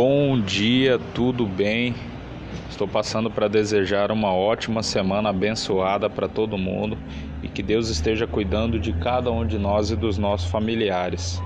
Bom dia, tudo bem? Estou passando para desejar uma ótima semana abençoada para todo mundo e que Deus esteja cuidando de cada um de nós e dos nossos familiares.